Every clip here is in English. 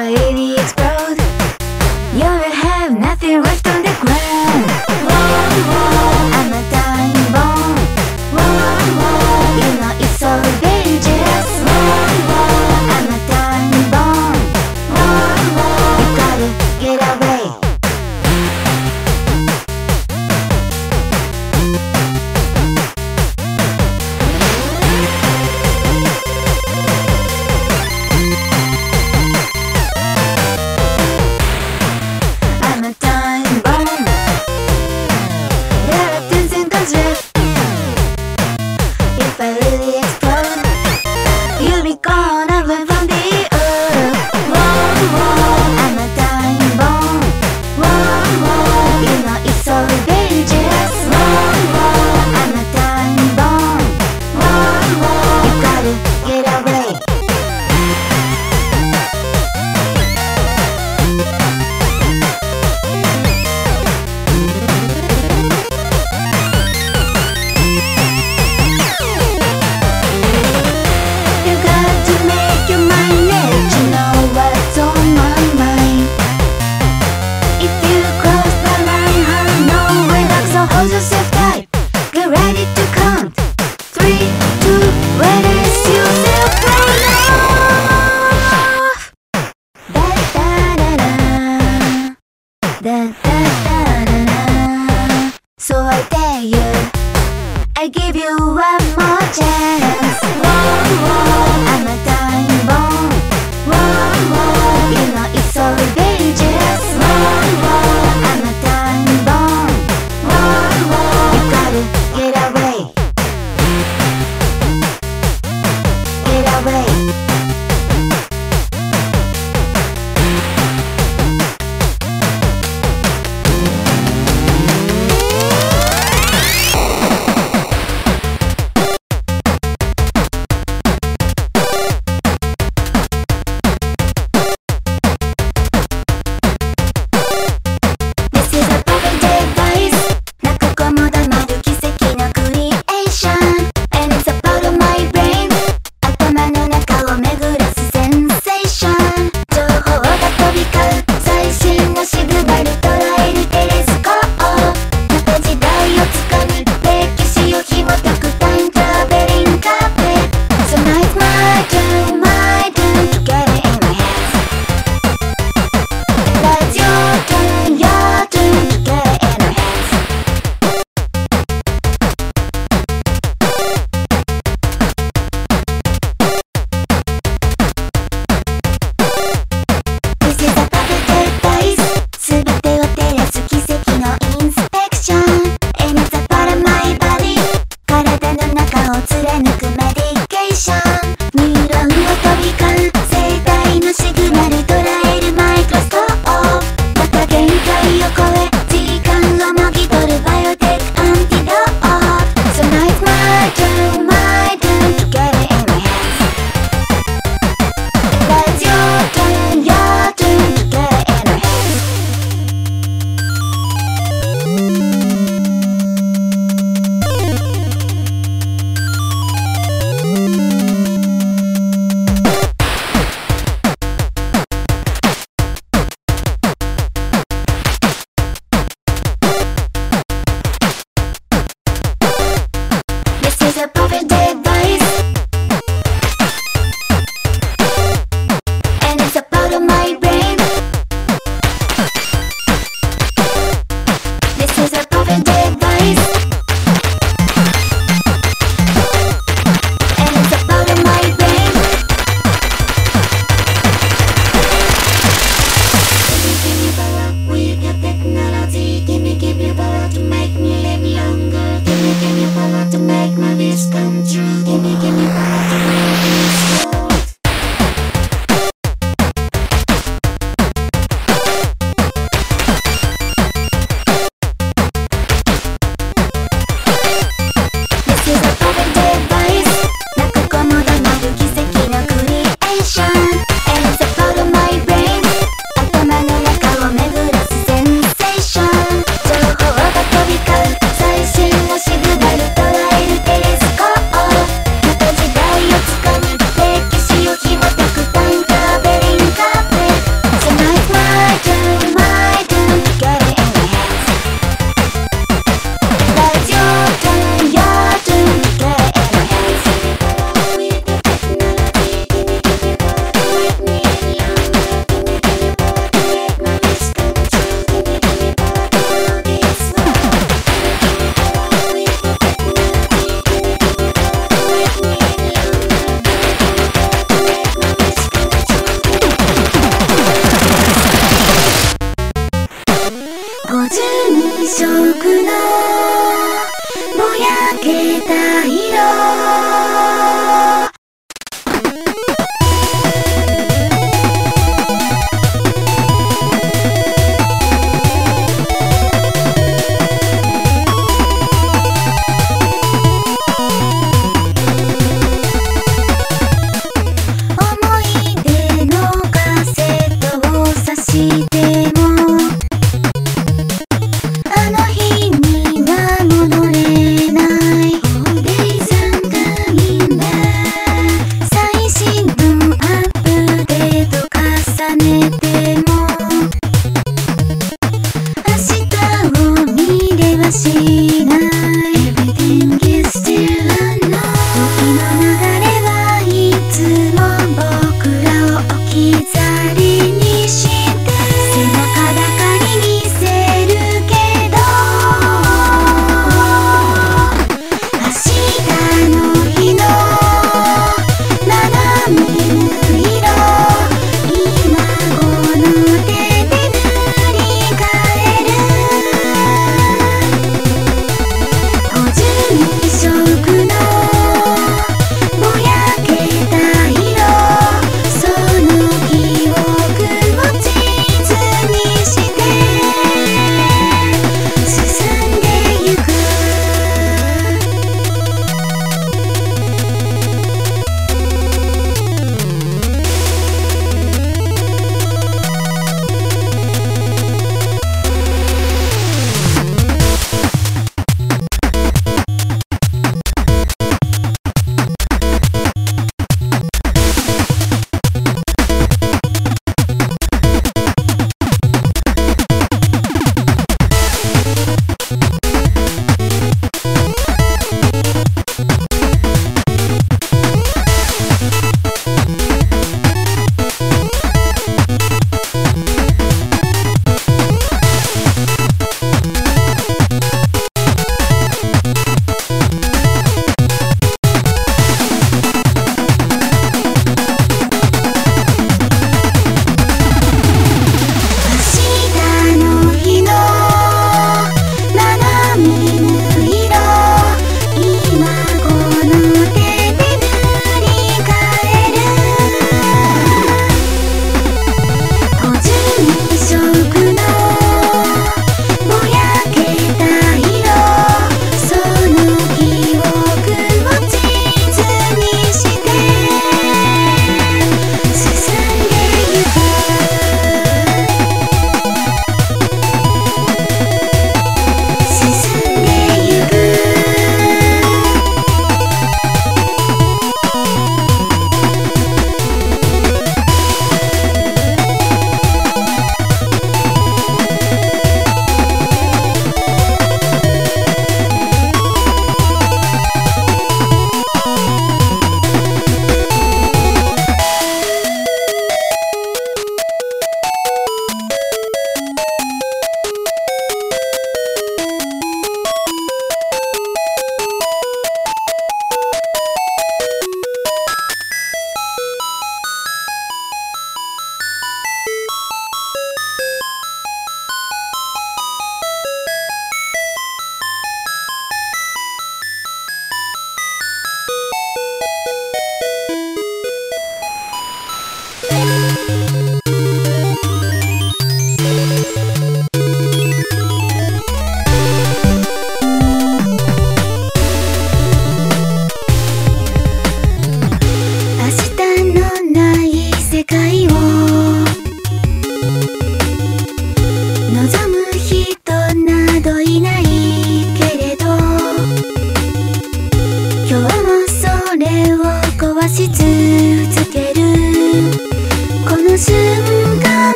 caer y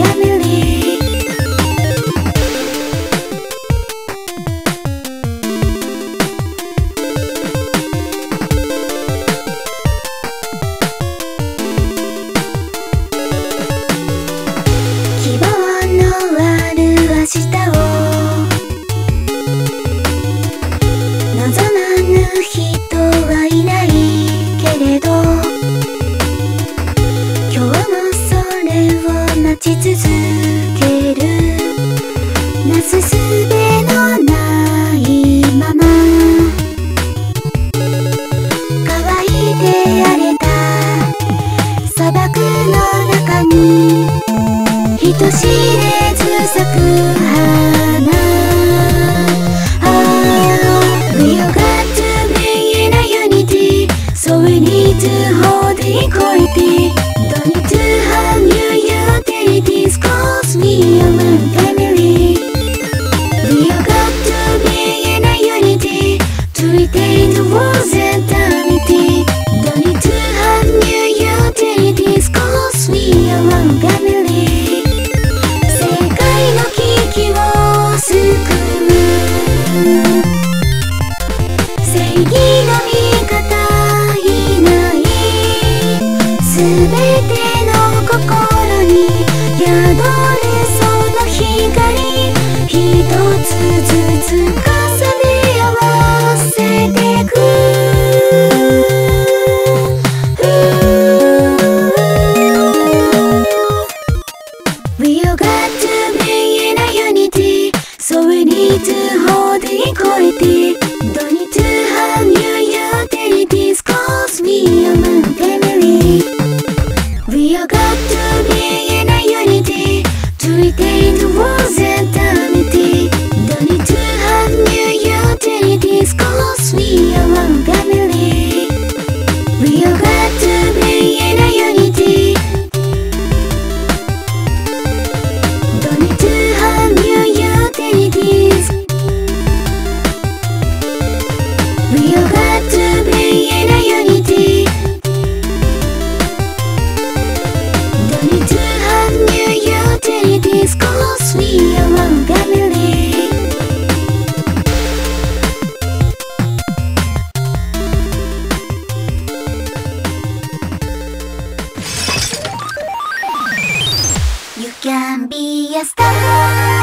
Give me to hold equality Don't to have new utilities Cause me a so we need to hold the equality. fiesta.